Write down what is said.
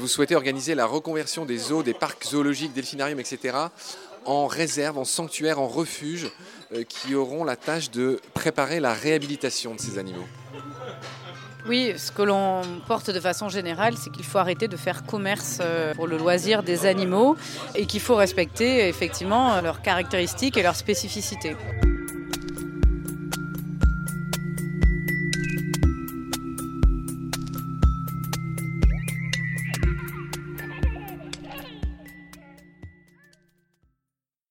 Vous souhaitez organiser la reconversion des zoos, des parcs zoologiques, delphinariums, etc. en réserve, en sanctuaire, en refuge, euh, qui auront la tâche de préparer la réhabilitation de ces animaux? Oui, ce que l'on porte de façon générale, c'est qu'il faut arrêter de faire commerce euh, pour le loisir des animaux et qu'il faut respecter effectivement leurs caractéristiques et leurs spécificités.